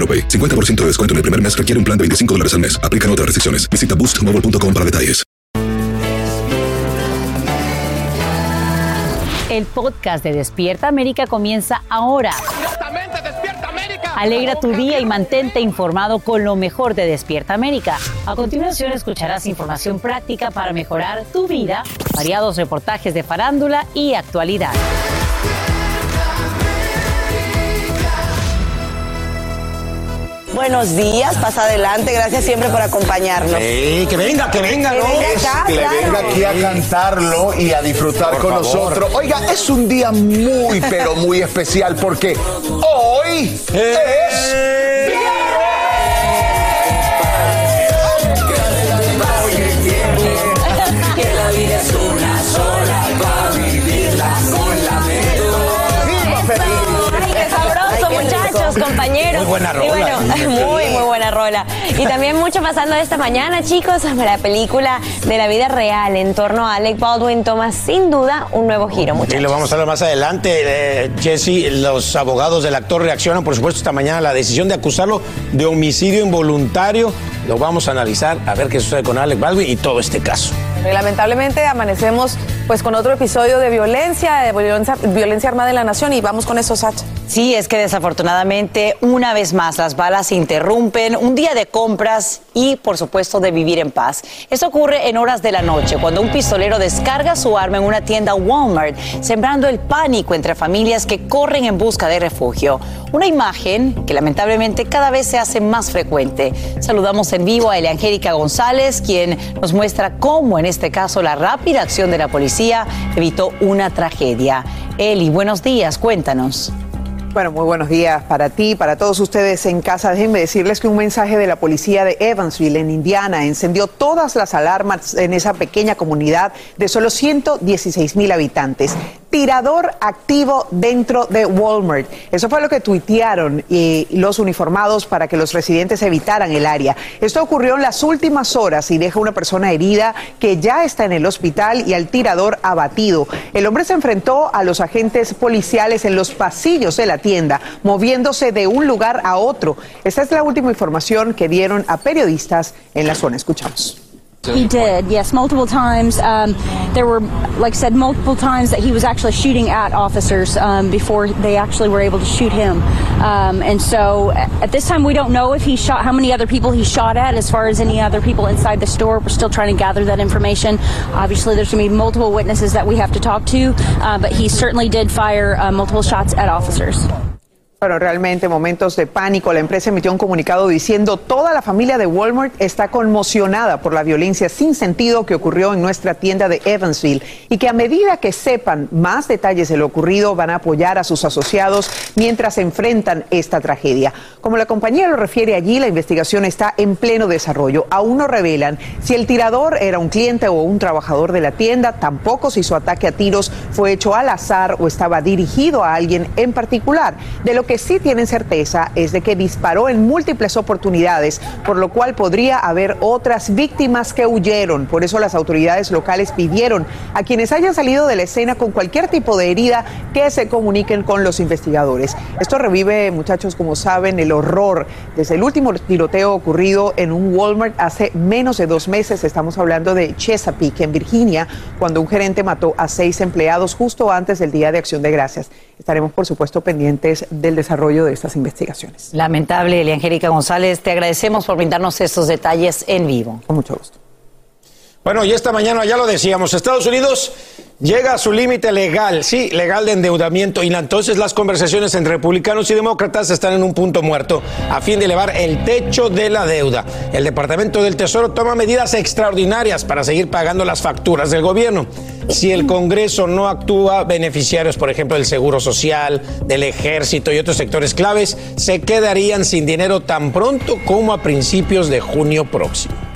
AroPay. 50% de descuento en el primer mes requiere un plan de 25 dólares al mes. Aplican otras restricciones. Visita boostmobile.com para detalles. El podcast de Despierta América comienza ahora. Alegra tu día y mantente informado con lo mejor de Despierta América. A continuación escucharás información práctica para mejorar tu vida, variados reportajes de farándula y actualidad. Buenos días, pasa adelante, gracias siempre por acompañarnos. Sí, que venga, que venga, ¿no? Que venga Es- acá, que le claro. venga aquí a cantarlo y a disfrutar con nosotros. Oiga, es un día muy, pero muy especial porque hoy es... buena Y rola. bueno, muy, muy buena rola. Y también mucho pasando esta mañana, chicos. La película de la vida real en torno a Alec Baldwin toma sin duda un nuevo giro, Y muchachos. lo vamos a hablar más adelante. Eh, Jesse, los abogados del actor reaccionan, por supuesto, esta mañana a la decisión de acusarlo de homicidio involuntario. Lo vamos a analizar, a ver qué sucede con Alec Baldwin y todo este caso. Y lamentablemente amanecemos pues con otro episodio de violencia, de violencia, violencia armada en la nación y vamos con eso, Sacha. Sí, es que desafortunadamente una vez más las balas interrumpen un día de compras y por supuesto de vivir en paz. Esto ocurre en horas de la noche cuando un pistolero descarga su arma en una tienda Walmart, sembrando el pánico entre familias que corren en busca de refugio. Una imagen que lamentablemente cada vez se hace más frecuente. Saludamos en vivo a Eliangélica González, quien nos muestra cómo en este caso la rápida acción de la policía evitó una tragedia. Eli, buenos días, cuéntanos. Bueno, muy buenos días para ti, para todos ustedes en casa. Déjenme decirles que un mensaje de la policía de Evansville, en Indiana, encendió todas las alarmas en esa pequeña comunidad de solo 116 mil habitantes. Tirador activo dentro de Walmart. Eso fue lo que tuitearon eh, los uniformados para que los residentes evitaran el área. Esto ocurrió en las últimas horas y deja una persona herida que ya está en el hospital y al tirador abatido. El hombre se enfrentó a los agentes policiales en los pasillos de la tienda, moviéndose de un lugar a otro. Esta es la última información que dieron a periodistas en la zona. Escuchamos. He did, yes, multiple times. Um, there were, like I said, multiple times that he was actually shooting at officers um, before they actually were able to shoot him. Um, and so at this time, we don't know if he shot, how many other people he shot at, as far as any other people inside the store. We're still trying to gather that information. Obviously, there's going to be multiple witnesses that we have to talk to, uh, but he certainly did fire uh, multiple shots at officers. Bueno, realmente momentos de pánico. La empresa emitió un comunicado diciendo toda la familia de Walmart está conmocionada por la violencia sin sentido que ocurrió en nuestra tienda de Evansville y que a medida que sepan más detalles de lo ocurrido van a apoyar a sus asociados mientras enfrentan esta tragedia. Como la compañía lo refiere allí, la investigación está en pleno desarrollo. Aún no revelan si el tirador era un cliente o un trabajador de la tienda, tampoco si su ataque a tiros fue hecho al azar o estaba dirigido a alguien en particular. De lo que sí tienen certeza es de que disparó en múltiples oportunidades, por lo cual podría haber otras víctimas que huyeron. Por eso las autoridades locales pidieron a quienes hayan salido de la escena con cualquier tipo de herida que se comuniquen con los investigadores. Esto revive, muchachos, como saben, el horror desde el último tiroteo ocurrido en un Walmart hace menos de dos meses. Estamos hablando de Chesapeake, en Virginia, cuando un gerente mató a seis empleados justo antes del Día de Acción de Gracias. Estaremos, por supuesto, pendientes del desarrollo de estas investigaciones. Lamentable, Eliangélica González, te agradecemos por brindarnos estos detalles en vivo. Con mucho gusto. Bueno, y esta mañana ya lo decíamos, Estados Unidos llega a su límite legal, sí, legal de endeudamiento, y entonces las conversaciones entre republicanos y demócratas están en un punto muerto a fin de elevar el techo de la deuda. El Departamento del Tesoro toma medidas extraordinarias para seguir pagando las facturas del gobierno. Si el Congreso no actúa, beneficiarios, por ejemplo, del Seguro Social, del Ejército y otros sectores claves, se quedarían sin dinero tan pronto como a principios de junio próximo.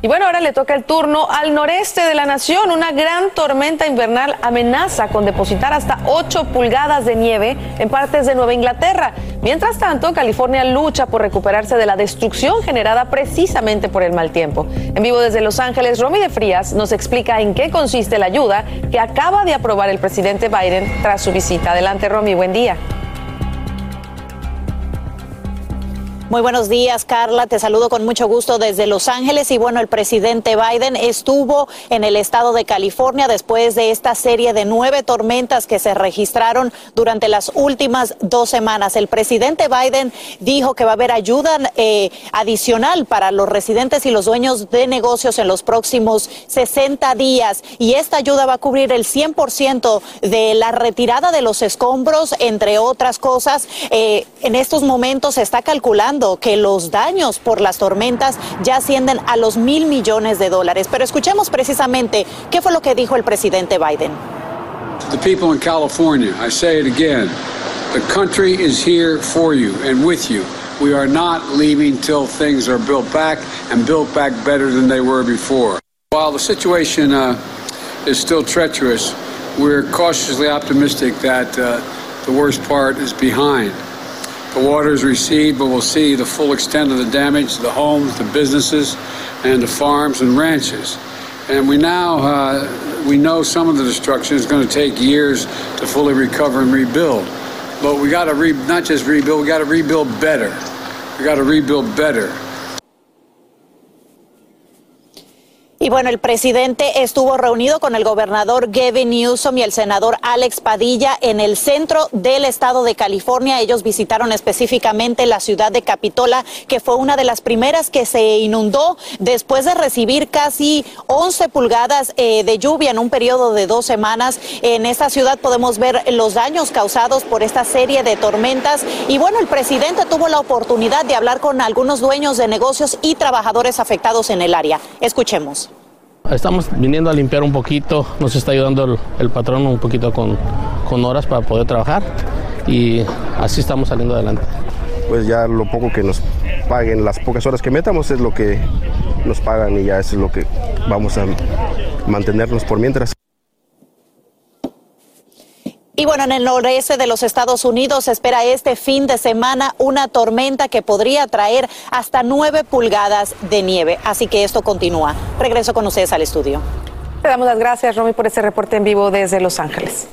Y bueno, ahora le toca el turno al noreste de la nación. Una gran tormenta invernal amenaza con depositar hasta 8 pulgadas de nieve en partes de Nueva Inglaterra. Mientras tanto, California lucha por recuperarse de la destrucción generada precisamente por el mal tiempo. En vivo desde Los Ángeles, Romy de Frías nos explica en qué consiste la ayuda que acaba de aprobar el presidente Biden tras su visita. Adelante, Romy, buen día. Muy buenos días, Carla. Te saludo con mucho gusto desde Los Ángeles. Y bueno, el presidente Biden estuvo en el estado de California después de esta serie de nueve tormentas que se registraron durante las últimas dos semanas. El presidente Biden dijo que va a haber ayuda eh, adicional para los residentes y los dueños de negocios en los próximos 60 días. Y esta ayuda va a cubrir el 100% de la retirada de los escombros, entre otras cosas. Eh, en estos momentos se está calculando que los daños por las tormentas ya ascienden a los mil millones de dólares. Pero escuchemos precisamente qué fue lo que dijo el presidente Biden. The people in California, I say it again, the country is here for you and with you. We are not leaving till things are built back and built back better than they were before. While the situation uh, is still treacherous, we're cautiously optimistic that uh, the worst part is behind. The waters recede, but we'll see the full extent of the damage to the homes, the businesses, and the farms and ranches. And we now uh, we know some of the destruction is going to take years to fully recover and rebuild. But we got to re- not just rebuild, we got to rebuild better. We got to rebuild better. Y bueno, el presidente estuvo reunido con el gobernador Gavin Newsom y el senador Alex Padilla en el centro del estado de California. Ellos visitaron específicamente la ciudad de Capitola, que fue una de las primeras que se inundó después de recibir casi 11 pulgadas eh, de lluvia en un periodo de dos semanas. En esta ciudad podemos ver los daños causados por esta serie de tormentas. Y bueno, el presidente tuvo la oportunidad de hablar con algunos dueños de negocios y trabajadores afectados en el área. Escuchemos. Estamos viniendo a limpiar un poquito, nos está ayudando el, patrón un poquito con, con, horas para poder trabajar y así estamos saliendo adelante. Pues ya lo poco que nos paguen, las pocas horas que metamos es lo que nos pagan y ya eso es lo que vamos a mantenernos por mientras. Y bueno, en el noreste de los Estados Unidos se espera este fin de semana una tormenta que podría traer hasta nueve pulgadas de nieve. Así que esto continúa. Regreso con ustedes al estudio. Le damos las gracias, Romy, por ese reporte en vivo desde Los Ángeles.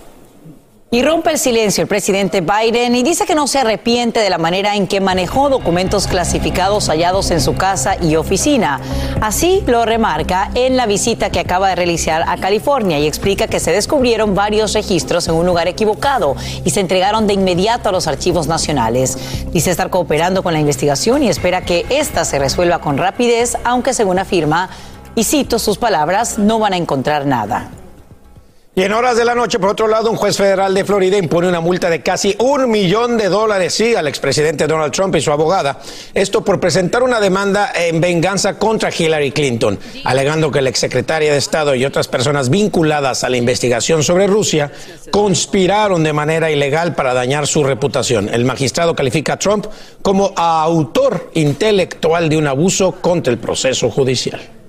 Y rompe el silencio el presidente Biden y dice que no se arrepiente de la manera en que manejó documentos clasificados hallados en su casa y oficina. Así lo remarca en la visita que acaba de realizar a California y explica que se descubrieron varios registros en un lugar equivocado y se entregaron de inmediato a los archivos nacionales. Dice estar cooperando con la investigación y espera que ésta se resuelva con rapidez, aunque según afirma, y cito sus palabras, no van a encontrar nada. Y en horas de la noche, por otro lado, un juez federal de Florida impone una multa de casi un millón de dólares, sí, al expresidente Donald Trump y su abogada. Esto por presentar una demanda en venganza contra Hillary Clinton, alegando que la exsecretaria de Estado y otras personas vinculadas a la investigación sobre Rusia conspiraron de manera ilegal para dañar su reputación. El magistrado califica a Trump como autor intelectual de un abuso contra el proceso judicial.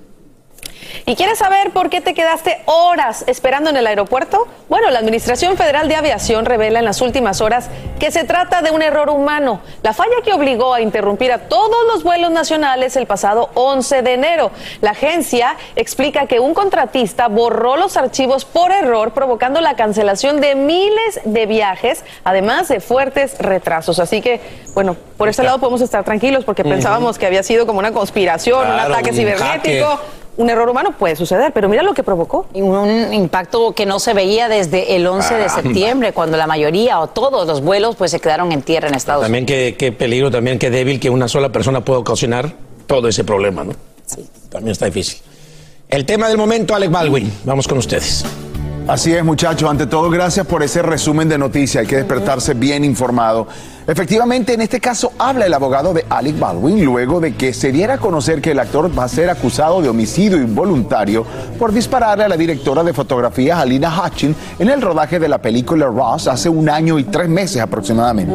¿Y quieres saber por qué te quedaste horas esperando en el aeropuerto? Bueno, la Administración Federal de Aviación revela en las últimas horas que se trata de un error humano, la falla que obligó a interrumpir a todos los vuelos nacionales el pasado 11 de enero. La agencia explica que un contratista borró los archivos por error, provocando la cancelación de miles de viajes, además de fuertes retrasos. Así que, bueno, por ese lado podemos estar tranquilos porque pensábamos que había sido como una conspiración, un ataque cibernético. Un error humano puede suceder, pero mira lo que provocó. Un impacto que no se veía desde el 11 de septiembre, cuando la mayoría o todos los vuelos pues se quedaron en tierra en Estados Unidos. También qué, qué peligro, también qué débil que una sola persona pueda ocasionar todo ese problema, ¿no? También está difícil. El tema del momento, Alec Baldwin. Vamos con ustedes. Así es, muchachos. Ante todo, gracias por ese resumen de noticias. Hay que despertarse bien informado. Efectivamente, en este caso habla el abogado de Alec Baldwin luego de que se diera a conocer que el actor va a ser acusado de homicidio involuntario por dispararle a la directora de fotografía Alina Hutchin en el rodaje de la película Ross hace un año y tres meses aproximadamente.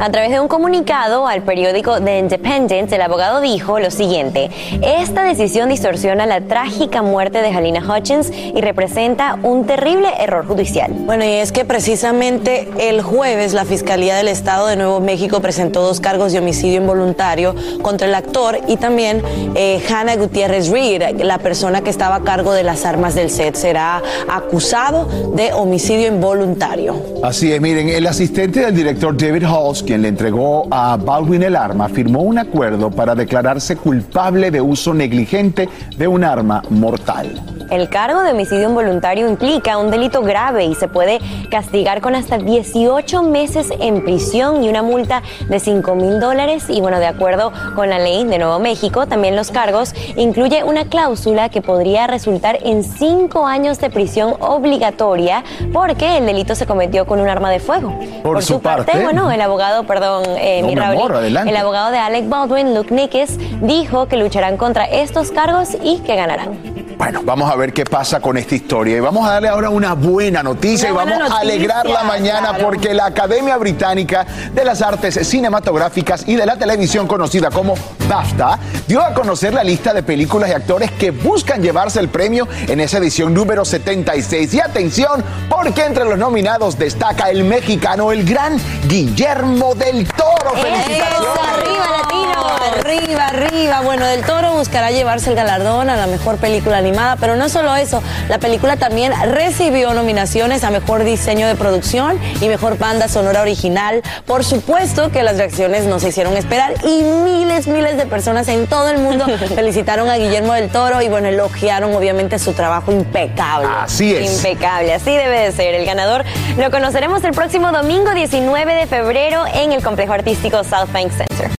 A través de un comunicado al periódico The Independent, el abogado dijo lo siguiente: Esta decisión distorsiona la trágica muerte de Halina Hutchins y representa un terrible error judicial. Bueno, y es que precisamente el jueves la Fiscalía del Estado de Nuevo México presentó dos cargos de homicidio involuntario contra el actor y también eh, Hannah Gutiérrez Reed, la persona que estaba a cargo de las armas del set, será acusado de homicidio involuntario. Así es, miren, el asistente del director David Halls, quien le entregó a Baldwin el arma, firmó un acuerdo para declararse culpable de uso negligente de un arma mortal. El cargo de homicidio involuntario implica un delito grave y se puede castigar con hasta 18 meses en prisión y una multa de 5 mil dólares. Y bueno, de acuerdo con la ley de Nuevo México, también los cargos incluye una cláusula que podría resultar en 5 años de prisión obligatoria porque el delito se cometió con un arma de fuego. Por su parte- bueno, el abogado, perdón, eh, No, mi Raúl, amor, el abogado de Alec Baldwin, Luke Nickes, dijo que lucharán contra estos cargos y que ganarán. Bueno, vamos a ver qué pasa con esta historia y vamos a darle ahora una buena noticia Una y vamos a alegrar la mañana claro. porque la Academia Británica de las Artes Cinematográficas y de la Televisión conocida como BAFTA dio a conocer la lista de películas y actores que buscan llevarse el premio en esa edición número 76. Y atención, porque entre los nominados destaca el mexicano, el gran Guillermo del Toro. ¡Felicitaciones! ¡Arriba, latino! Arriba, arriba. Bueno, Del Toro buscará llevarse el galardón a la mejor película animada, pero no solo eso, la película también recibió nominaciones a mejor diseño de producción y mejor banda sonora original. Por supuesto que las reacciones no se hicieron esperar y miles, miles de personas en todo el mundo felicitaron a Guillermo del Toro y bueno, elogiaron obviamente su trabajo impecable. Así es. Impecable, así debe de ser. El ganador lo conoceremos el próximo domingo 19 de febrero en el complejo artístico South Bank Center.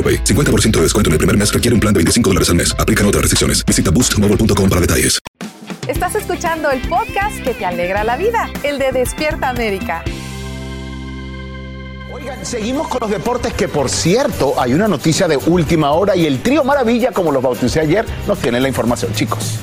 AroPay. 50% de descuento en el primer mes requiere un plan de 25 dólares al mes. Aplican otras restricciones. Visita boostmobile.com para detalles. Estás escuchando el podcast que te alegra la vida, el de Despierta América. Oigan, seguimos con los deportes que por cierto hay una noticia de última hora y el trío Maravilla, como los bauticé ayer, nos tiene la información, chicos.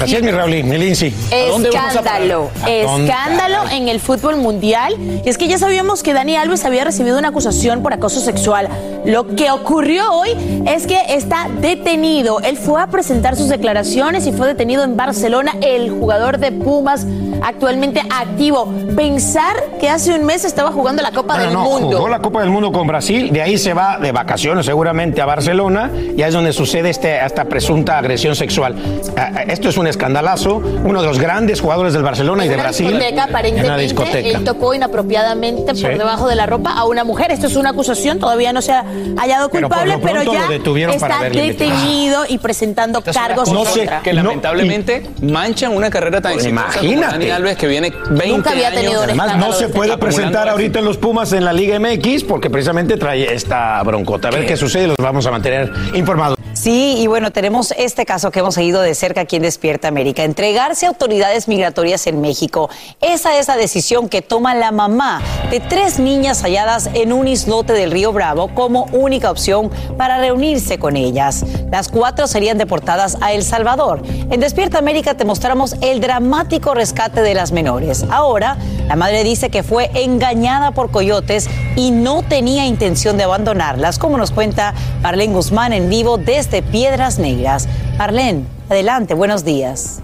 Así es, mi Raúl, mi Lindsay. Escándalo, escándalo en el fútbol mundial. Y es que ya sabíamos que Dani Alves había recibido una acusación por acoso sexual. Lo que ocurrió hoy es que está detenido. Él fue a presentar sus declaraciones y fue detenido en Barcelona, el jugador de Pumas actualmente activo. Pensar que hace un mes estaba jugando la Copa del no, Mundo. Jugó la Copa del Mundo con Brasil, de ahí se va de vacaciones seguramente a Barcelona y ahí es donde sucede este, esta presunta agresión sexual. Ah, ah, Esto es un escandalazo, uno de los grandes jugadores del Barcelona y de Brasil. discoteca, en una aparentemente, discoteca. él tocó inapropiadamente Sí. por debajo de la ropa a una mujer. Esto es una acusación, todavía no se ha hallado culpable, pero, ya lo detuvieron para está detenido y presentando cargos No contra. que lamentablemente manchan una carrera tan exitosa como Imagínate. Dani Alves que viene 20 Nunca había años. tenido Además, no se puede presentar ahorita en los Pumas en la Liga MX porque precisamente trae esta broncota. A ver qué sucede los vamos a mantener informados. Sí, y bueno, tenemos este caso que hemos seguido de cerca aquí en Despierta América. Entregarse a autoridades migratorias en México. Esa es la decisión que toma la mamá de tres niñas halladas en un islote del río Bravo como única opción para reunirse con ellas. Las cuatro serían deportadas a El Salvador. En Despierta América te mostramos el dramático rescate de las menores. Ahora, la madre dice que fue engañada por coyotes y no tenía intención de abandonarlas, como nos cuenta Marlene Guzmán en vivo desde Piedras Negras. Marlene, adelante, buenos días.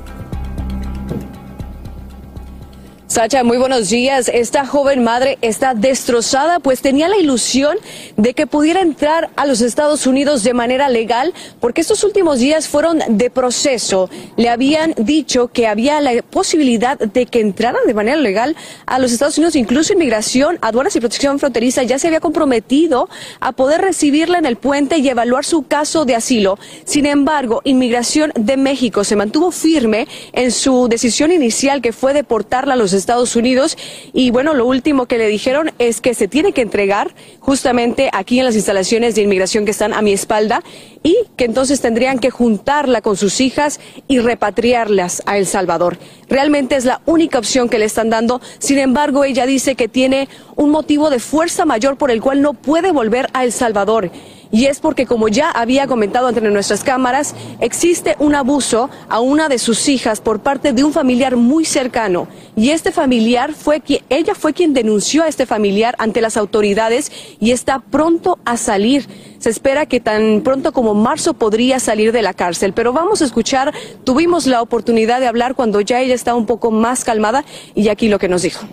Sacha, muy buenos días. Esta joven madre está destrozada, pues tenía la ilusión de que pudiera entrar a los Estados Unidos de manera legal, porque estos últimos días fueron de proceso. Le habían dicho que había la posibilidad de que entraran de manera legal a los Estados Unidos, incluso Inmigración, Aduanas y Protección Fronteriza ya se había comprometido a poder recibirla en el puente y evaluar su caso de asilo. Sin embargo, Inmigración de México se mantuvo firme en su decisión inicial, que fue deportarla a los Estados Unidos. Y bueno, lo último que le dijeron es que se tiene que entregar justamente aquí en las instalaciones de inmigración que están a mi espalda y que entonces tendrían que juntarla con sus hijas y repatriarlas a El Salvador. Realmente es la única opción que le están dando. Sin embargo, ella dice que tiene un motivo de fuerza mayor por el cual no puede volver a El Salvador. Y es porque, como ya había comentado ante nuestras cámaras, existe un abuso a una de sus hijas por parte de un familiar muy cercano. Y este familiar fue quien, ella fue quien denunció a este familiar ante las autoridades y está pronto a salir. Se espera que tan pronto como marzo podría salir de la cárcel. Pero vamos a escuchar, tuvimos la oportunidad de hablar cuando ya ella está un poco más calmada y aquí lo que nos dijo.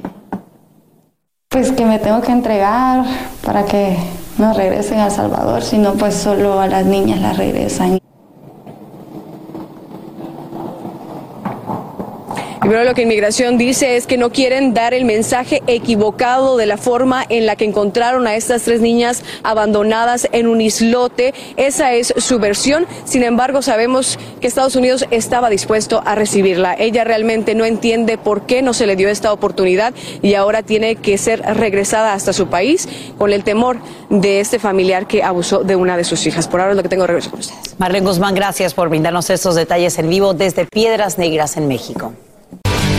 Pues que me tengo que entregar para que nos regresen a Salvador, si no pues solo a las niñas las regresan. Y bueno, lo que Inmigración dice es que no quieren dar el mensaje equivocado de la forma en la que encontraron a estas tres niñas abandonadas en un islote. Esa es su versión. Sin embargo, sabemos que Estados Unidos estaba dispuesto a recibirla. Ella realmente no entiende por qué no se le dio esta oportunidad y ahora tiene que ser regresada hasta su país con el temor de este familiar que abusó de una de sus hijas. Por ahora es lo que tengo regreso con ustedes. Marlene Guzmán, gracias por brindarnos estos detalles en vivo desde Piedras Negras en México.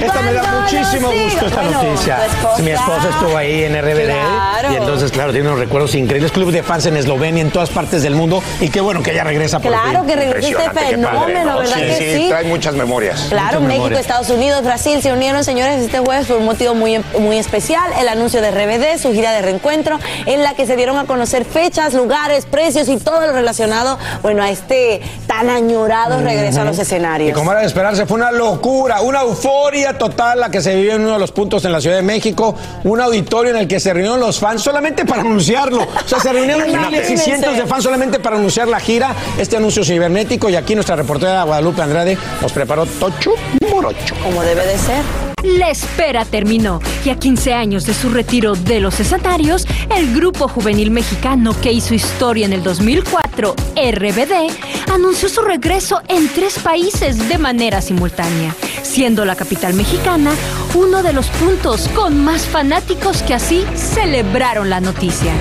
Esta me da muchísimo gusto esta Bueno, noticia. esposa. Mi esposa estuvo ahí en RBD Claro. y entonces, claro, tiene unos recuerdos increíbles. Club de fans en Eslovenia, en todas partes del mundo. Y qué bueno que ella regresa por Claro fin. que regresa este padre, fenómeno, ¿no? ¿verdad Sí, que sí, sí? trae muchas memorias. Claro, Muchas México, memorias. Estados Unidos, Brasil se unieron, señores, este jueves por un motivo muy, muy especial, el anuncio de RBD, su gira de reencuentro, en la que se dieron a conocer fechas, lugares, precios y todo lo relacionado, bueno, a este tan añorado regreso a los Y escenarios. como era de esperarse, fue una locura, una euforia total la que se vivió en uno de los puntos en la Ciudad de México, un auditorio en el que se reunieron los fans solamente para anunciarlo. O sea, se reunieron miles y cientos de fans solamente para anunciar la gira, este anuncio cibernético. Y aquí nuestra reportera Guadalupe Andrade nos preparó Tocho Morocho. Como debe de ser. La espera terminó y a 15 años de su retiro de los escenarios, el grupo juvenil mexicano que hizo historia en el 2004, RBD, anunció su regreso en tres países de manera simultánea, siendo la capital mexicana uno de los puntos con más fanáticos que así celebraron la noticia.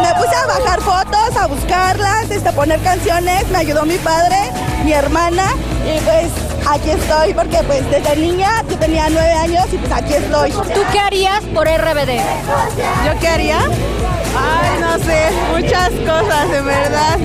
Me puse a bajar fotos, a buscarlas, este, a poner canciones, me ayudó mi padre, mi hermana y pues aquí estoy porque pues desde niña yo tenía nueve años y pues aquí estoy. ¿Tú qué harías por RBD? ¿Yo qué haría? Ay, no sé, muchas cosas, de verdad.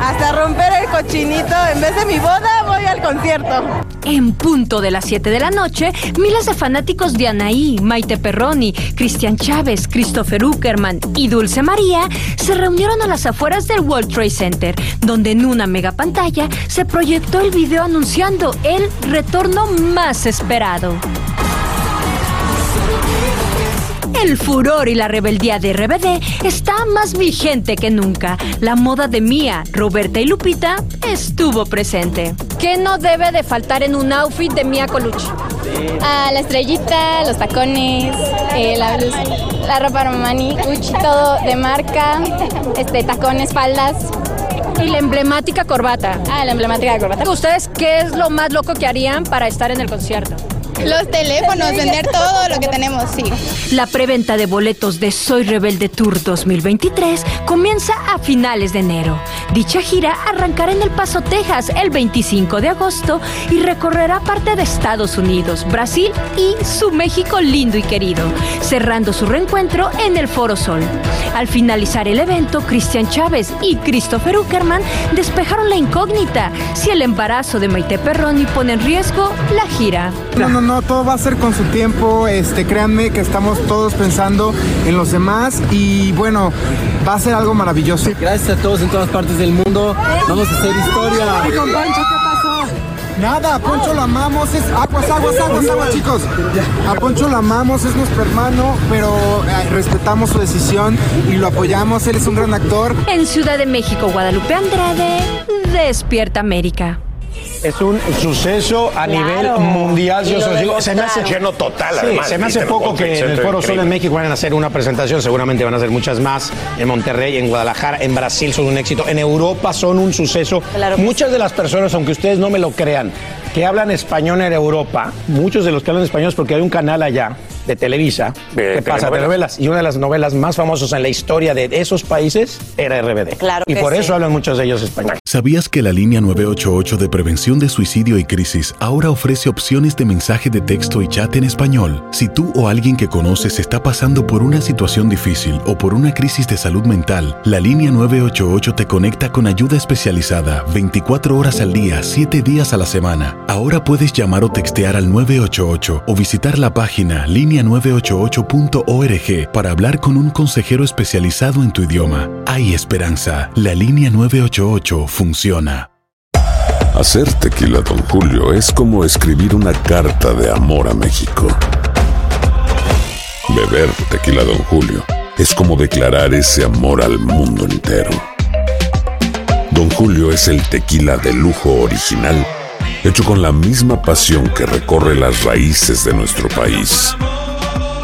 Hasta romper el cochinito, en vez de mi boda voy al concierto. En punto de las 7 de la noche, miles de fanáticos de Anaí, Maite Perroni, Cristian Chávez, Christopher Uckerman y Dulce María se reunieron a las afueras del World Trade Center, donde en una mega pantalla se proyectó el video anunciando el retorno más esperado. El furor y la rebeldía de RBD está más vigente que nunca. La moda de Mía, Roberta y Lupita estuvo presente. ¿Qué no debe de faltar en un outfit de Mía Colucci? Ah, la estrellita, los tacones, eh, la blusa, la ropa Armani, Gucci, todo de marca, este, tacones, faldas. Y la emblemática corbata. Ah, la emblemática corbata. ¿Ustedes qué es lo más loco que harían para estar en el concierto? Los teléfonos, vender todo lo que tenemos, sí. La preventa de boletos de Soy Rebelde Tour 2023 comienza a finales de enero. Dicha gira arrancará en El Paso, Texas, el 25 de agosto y recorrerá parte de Estados Unidos, Brasil y su México lindo y querido, cerrando su reencuentro en el Foro Sol. Al finalizar el evento, Cristian Chávez y Christopher Uckerman despejaron la incógnita si el embarazo de Maite Perroni pone en riesgo la gira. No, no, no, todo va a ser con su tiempo. Este, créanme que estamos todos pensando en los demás y bueno, va a ser algo maravilloso. Gracias a todos en todas partes del mundo. Vamos a hacer historia. ¿qué pasó? Nada, a Poncho lo amamos, es aguas, aguas, aguas, aguas, chicos. A Poncho lo amamos, es nuestro hermano, pero eh, respetamos su decisión y lo apoyamos, él es un gran actor. En Ciudad de México, Guadalupe Andrade, Despierta América. Es un suceso a Claro. nivel mundial. Yo digo, se me hace lleno total. Sí, además, se me hace hace poco que en el Foro Sol en México van a hacer una presentación. Seguramente van a hacer muchas más. En Monterrey, en Guadalajara, en Brasil son un éxito. En Europa son un suceso. Muchas de las personas, aunque ustedes no me lo crean, que hablan español en Europa, muchos de los que hablan español es porque hay un canal allá de Televisa que pasa telenovelas. Y una de las novelas más famosas en la historia de esos países era RBD. Claro y por sí. eso hablan muchos de ellos español. ¿Sabías que la línea 988 de prevención de suicidio y crisis ahora ofrece opciones de mensaje de texto y chat en español? Si tú o alguien que conoces está pasando por una situación difícil o por una crisis de salud mental, la línea 988 te conecta con ayuda especializada 24 horas al día, 7 días a la semana. Ahora puedes llamar o textear al 988 o visitar la página línea988.org para hablar con un consejero especializado en tu idioma. Hay esperanza. La línea 988 funciona. Hacer tequila, Don Julio, es como escribir una carta de amor a México. Beber tequila, Don Julio, es como declarar ese amor al mundo entero. Don Julio es el tequila de lujo original, hecho con la misma pasión que recorre las raíces de nuestro país.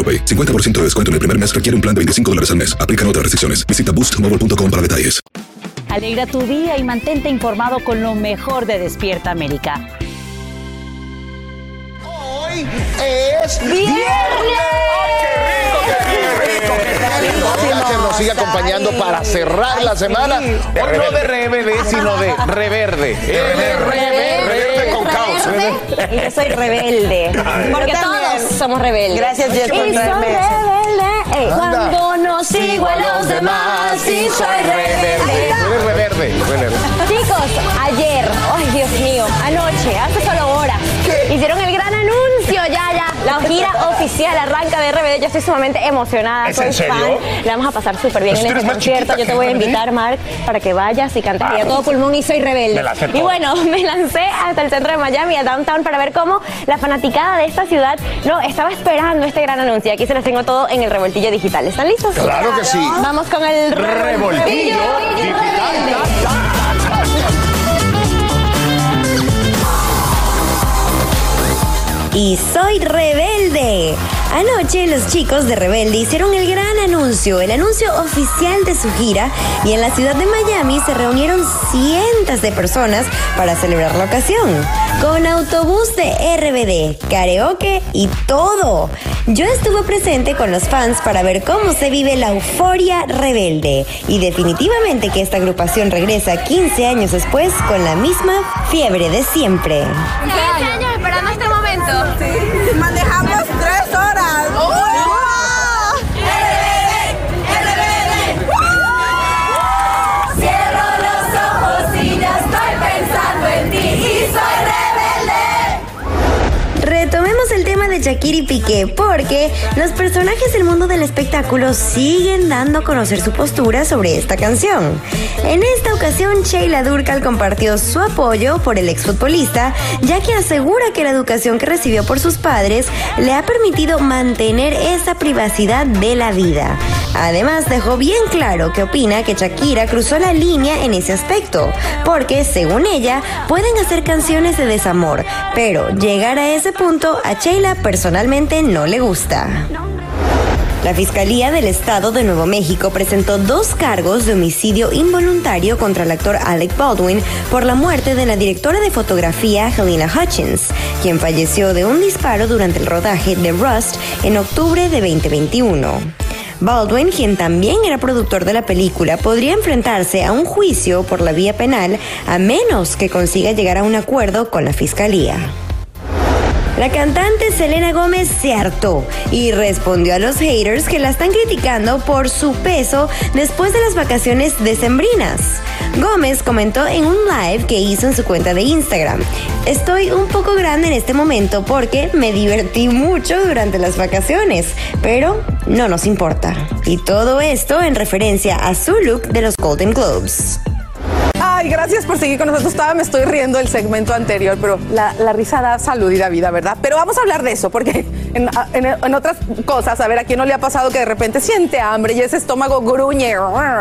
AroPay. 50% de descuento en el primer mes requiere un plan de 25 dólares al mes. Aplican otras restricciones. Visita boostmobile.com para detalles. Alegra tu día y mantente informado con lo mejor de Despierta América. Hoy es que nos sigue acompañando para cerrar la semana. Hoy no de RBD, sino de Reverde. Y yo soy rebelde. Porque todos somos rebeldes. Gracias, Jess, por Y soy traerme rebelde. eh, cuando no sigo a los demás. Y soy rebelde. Eres reverde. reverde. Chicos, ayer, ay Dios mío, anoche, hace solo horas, hicieron el gran anuncio. La gira oficial arranca de RBD. Yo estoy sumamente emocionada, ¿Es soy en serio? fan. Le vamos a pasar súper bien en este concierto. Yo te voy a invitar, Mark, para que vayas y cantes ahí a todo pulmón y soy rebelde. La y bueno, me lancé hasta el centro de Miami, a downtown, para ver cómo la fanaticada de esta ciudad no estaba esperando este gran anuncio. Aquí se les tengo todo en el revoltillo digital. ¿Están listos? Claro que sí. Vamos con el Revoltillo Y soy rebelde. Anoche los chicos de Rebelde hicieron el gran anuncio, el anuncio oficial de su gira y en la ciudad de Miami se reunieron cientos de personas para celebrar la ocasión. Con autobús de RBD, karaoke y todo. Yo estuve presente con los fans para ver cómo se vive la euforia rebelde y definitivamente que esta agrupación regresa 15 años después con la misma fiebre de siempre. 15 años esperando este momento. Sí. Manejamos Shakira y Piqué porque los personajes del mundo del espectáculo siguen dando a conocer su postura sobre esta canción. En esta ocasión, Sheila Durcal compartió su apoyo por el exfutbolista, ya que asegura que la educación que recibió por sus padres le ha permitido mantener esa privacidad de la vida. Además, dejó bien claro que opina que Shakira cruzó la línea en ese aspecto, porque, según ella, pueden hacer canciones de desamor, pero llegar a ese punto a Sheila personalmente no le gusta. La Fiscalía del Estado de Nuevo México presentó dos cargos de homicidio involuntario contra el actor Alec Baldwin por la muerte de la directora de fotografía Helena Hutchins, quien falleció de un disparo durante el rodaje de Rust en octubre de 2021. Baldwin, quien también era productor de la película, podría enfrentarse a un juicio por la vía penal a menos que consiga llegar a un acuerdo con la Fiscalía. La cantante Selena Gómez se hartó y respondió a los haters que la están criticando por su peso después de las vacaciones decembrinas. Gómez comentó en un live que hizo en su cuenta de Instagram, estoy un poco grande en este momento porque me divertí mucho durante las vacaciones, pero no nos importa. Y todo esto en referencia a su look de los Golden Globes. Ay, gracias por seguir con nosotros. Estaba, me estoy riendo del segmento anterior, pero la, la risa da salud y da vida, ¿verdad? Pero vamos a hablar de eso, porque en, en- en otras cosas, a ver, a quién no le ha pasado que de repente siente hambre y ese estómago gruñe.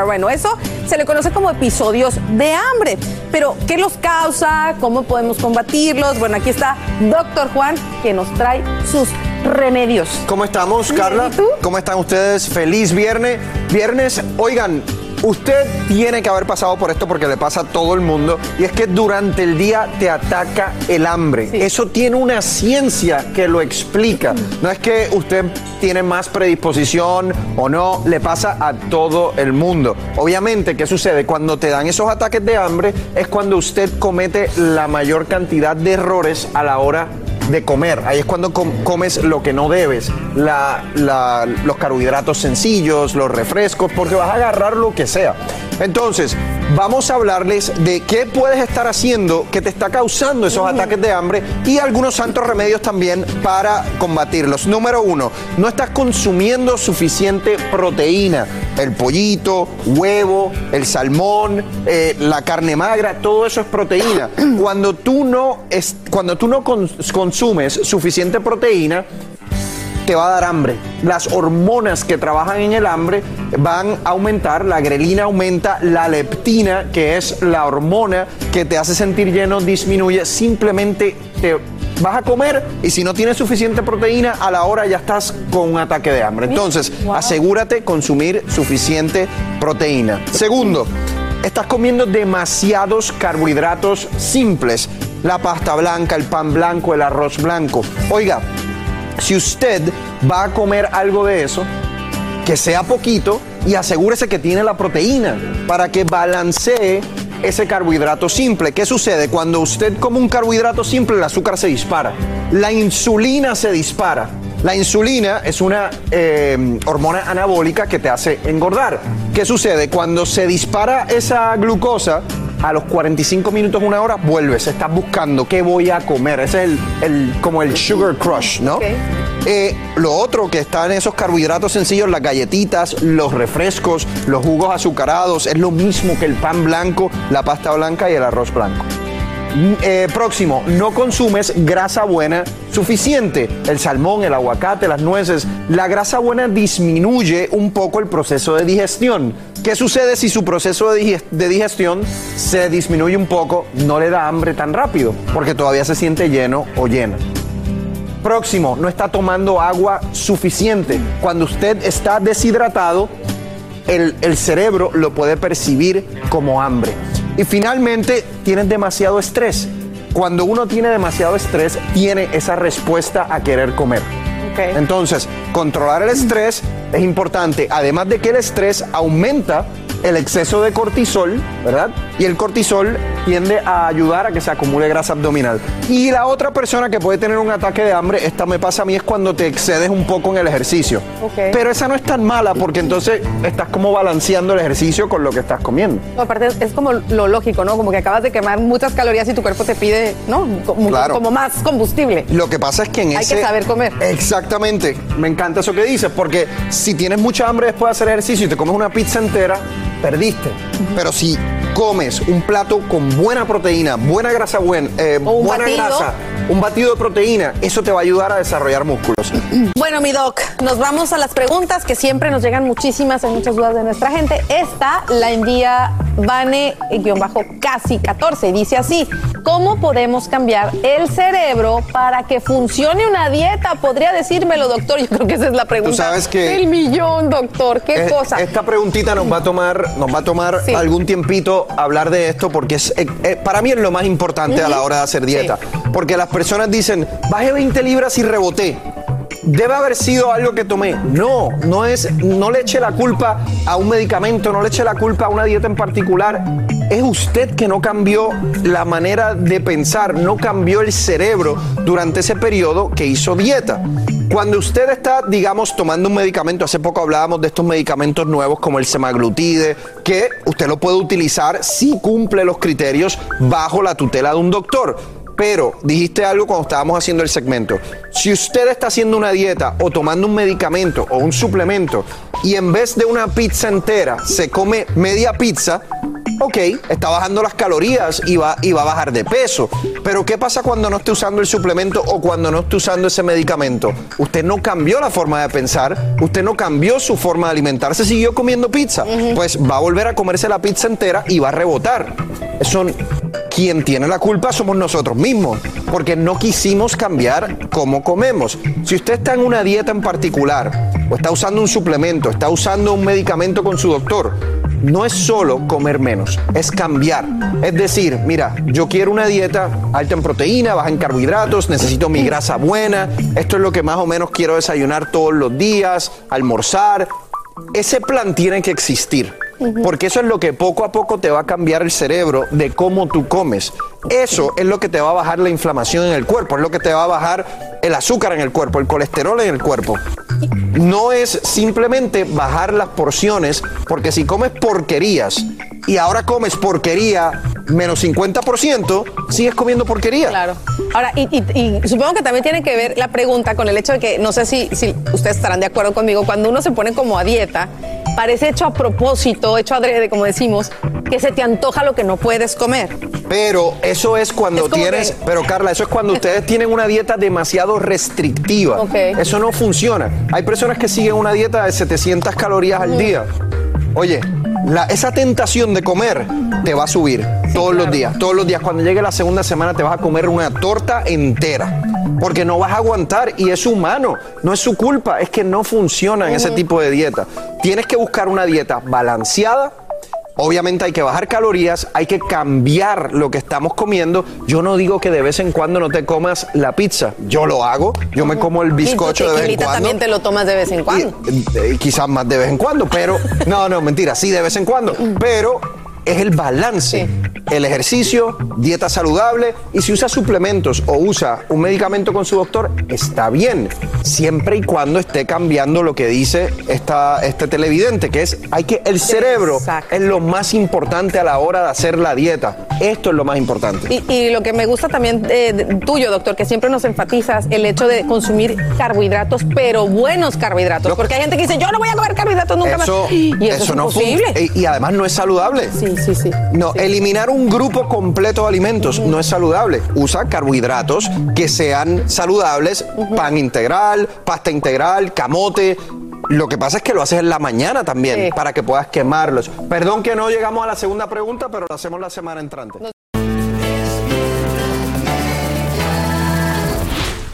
Bueno, eso se le conoce como episodios de hambre. Pero, ¿qué los causa? ¿Cómo podemos combatirlos? Bueno, aquí está Doctor Juan, que nos trae sus remedios. ¿Cómo estamos, Carla? ¿Cómo están ustedes? Feliz viernes. Viernes, oigan, usted tiene que haber pasado por esto porque le pasa a todo el mundo. Y es que durante el día te ataca el hambre. Eso tiene una ciencia que lo explica. No es que usted tiene más predisposición o no, le pasa a todo el mundo. Obviamente, ¿qué sucede? Cuando te dan esos ataques de hambre es cuando usted comete la mayor cantidad de errores a la hora de comer. Ahí es cuando com- comes lo que no debes. La- la- los carbohidratos sencillos, los refrescos, porque vas a agarrar lo que sea. Entonces, vamos a hablarles de qué puedes estar haciendo que te está causando esos ataques de hambre y algunos santos remedios también para combatirlos. Número uno, no estás consumiendo suficiente proteína. El pollito, huevo, el salmón, eh, la carne magra, todo eso es proteína. Cuando tú no, es, cuando tú no cons- consumes suficiente proteína, te va a dar hambre. Las hormonas que trabajan en el hambre van a aumentar, la grelina aumenta, la leptina, que es la hormona que te hace sentir lleno, disminuye, simplemente te vas a comer y si no tienes suficiente proteína, a la hora ya estás con un ataque de hambre. Entonces, asegúrate consumir suficiente proteína. Segundo, estás comiendo demasiados carbohidratos simples. La pasta blanca, el pan blanco, el arroz blanco. Oiga, si usted va a comer algo de eso, que sea poquito y asegúrese que tiene la proteína para que balancee ese carbohidrato simple. ¿Qué sucede? Cuando usted come un carbohidrato simple, el azúcar se dispara. La insulina se dispara. La insulina es una eh, hormona anabólica que te hace engordar. ¿Qué sucede? Cuando se dispara esa glucosa, a los 45 minutos, una hora, vuelves. Estás buscando qué voy a comer. Ese es el, el- como el sugar crush, ¿no? Eh, lo otro que está en esos carbohidratos sencillos, las galletitas, los refrescos, los jugos azucarados, es lo mismo que el pan blanco, la pasta blanca y el arroz blanco. Mm, eh, próximo, no consumes grasa buena suficiente. El salmón, el aguacate, las nueces. La grasa buena disminuye un poco el proceso de digestión. ¿Qué sucede si su proceso de diges- de digestión se disminuye un poco? No le da hambre tan rápido, porque todavía se siente lleno o llena. Próximo, no está tomando agua suficiente. Cuando usted está deshidratado, el, el cerebro lo puede percibir como hambre. Y finalmente, tienes demasiado estrés. Cuando uno tiene demasiado estrés, tiene esa respuesta a querer comer. Entonces, controlar el estrés es importante. Además de que el estrés aumenta el exceso de cortisol, ¿verdad? Y el cortisol tiende a ayudar a que se acumule grasa abdominal. Y la otra persona que puede tener un ataque de hambre, esta me pasa a mí, es cuando te excedes un poco en el ejercicio. Pero esa no es tan mala porque entonces estás como balanceando el ejercicio con lo que estás comiendo. No, aparte es, como lo lógico, ¿no? Como que acabas de quemar muchas calorías y tu cuerpo te pide, ¿no? Como, Claro. como más combustible. Lo que pasa es que en Hay ese... que saber comer. Exactamente. Me encanta eso que dices, porque si tienes mucha hambre después de hacer ejercicio y te comes una pizza entera, perdiste. Pero si comes un plato con buena proteína, buena grasa buena, eh, buena batido. grasa, un batido de proteína, eso te va a ayudar a desarrollar músculos. Bueno, mi doc, nos vamos a las preguntas que siempre nos llegan muchísimas, hay muchas dudas de nuestra gente. Esta la envía Vane-casi 14 y dice así: ¿Cómo podemos cambiar el cerebro para que funcione una dieta? ¿Podría decírmelo, doctor? Yo creo que esa es la pregunta. sabes que- El millón, doctor. ¿Qué Eh, cosa? Esta preguntita nos va a tomar, nos va a tomar Sí. algún tiempito hablar de esto porque es, eh, eh, para mí es lo más importante a la hora de hacer dieta. Porque las personas dicen, bajé 20 libras y reboté. Debe haber sido algo que tomé. No, no es, no le eche la culpa a un medicamento, no le eche la culpa a una dieta en particular. Es usted que no cambió la manera de pensar, no cambió el cerebro durante ese periodo que hizo dieta. Cuando usted está, digamos, tomando un medicamento, hace poco hablábamos de estos medicamentos nuevos como el semaglutide, que usted lo puede utilizar si cumple los criterios bajo la tutela de un doctor. Pero dijiste algo cuando estábamos haciendo el segmento. Si usted está haciendo una dieta o tomando un medicamento o un suplemento y en vez de una pizza entera se come media pizza, ok, está bajando las calorías y va, y va a bajar de peso. Pero ¿qué pasa cuando no esté usando el suplemento o cuando no esté usando ese medicamento? Usted no cambió la forma de pensar, usted no cambió su forma de alimentarse, siguió comiendo pizza. Pues va a volver a comerse la pizza entera y va a rebotar. Eso, quien tiene la culpa somos nosotros mismos, porque no quisimos cambiar cómo comemos. Si usted está en una dieta en particular, o está usando un suplemento, está usando un medicamento con su doctor, no es solo comer menos, es cambiar. Es decir, mira, yo quiero una dieta alta en proteína, baja en carbohidratos, necesito mi grasa buena, esto es lo que más o menos quiero desayunar todos los días, almorzar. Ese plan tiene que existir. Porque eso es lo que poco a poco te va a cambiar el cerebro de cómo tú comes. Eso es lo que te va a bajar la inflamación en el cuerpo, es lo que te va a bajar el azúcar en el cuerpo, el colesterol en el cuerpo. No es simplemente bajar las porciones, porque si comes porquerías y ahora comes porquería menos 50%, sigues comiendo porquería. Claro. Ahora, y, supongo que también tiene que ver la pregunta con el hecho de que, no sé si, si ustedes estarán de acuerdo conmigo, cuando uno se pone como a dieta, parece hecho a propósito, hecho adrede, como decimos, que se te antoja lo que no puedes comer. Pero eso es cuando Es tienes, que- pero Carla, eso es cuando ustedes tienen una dieta demasiado restrictiva. Ok. Eso no funciona. Hay personas que siguen una dieta de 700 calorías al día. Oye, la- esa tentación de comer te va a subir todos los días. Todos los días. Cuando llegue la segunda semana te vas a comer una torta entera. Porque no vas a aguantar y es humano. No es su culpa. Es que no funcionan ese tipo de dieta. Tienes que buscar una dieta balanceada Obviamente hay que bajar calorías, hay que cambiar lo que estamos comiendo. Yo no digo que de vez en cuando no te comas la pizza. Yo lo hago. Yo me como el bizcocho de vez en cuando. también te lo tomas de vez en cuando. Eh, quizás más de vez en cuando, pero no, no, mentira, sí de vez en cuando, pero es el balance, el ejercicio, dieta saludable y si usa suplementos o usa un medicamento con su doctor, está bien, siempre y cuando esté cambiando lo que dice esta, este televidente, que es hay que el cerebro es lo más importante a la hora de hacer la dieta. Esto es lo más importante. Y, y lo que me gusta también eh, tuyo, doctor, que siempre nos enfatizas el hecho de consumir carbohidratos, pero buenos carbohidratos. Porque hay gente que dice, yo no voy a comer carbohidratos nunca Eso, más. Y eso, es no imposible. y, y además no es saludable. Sí, sí, sí. No, eliminar un grupo completo de alimentos no es saludable. Usa carbohidratos que sean saludables, pan integral, pasta integral, camote. Lo que pasa es que lo haces en la mañana también Sí. para que puedas quemarlos. Perdón que no llegamos a la segunda pregunta, pero lo hacemos la semana entrante.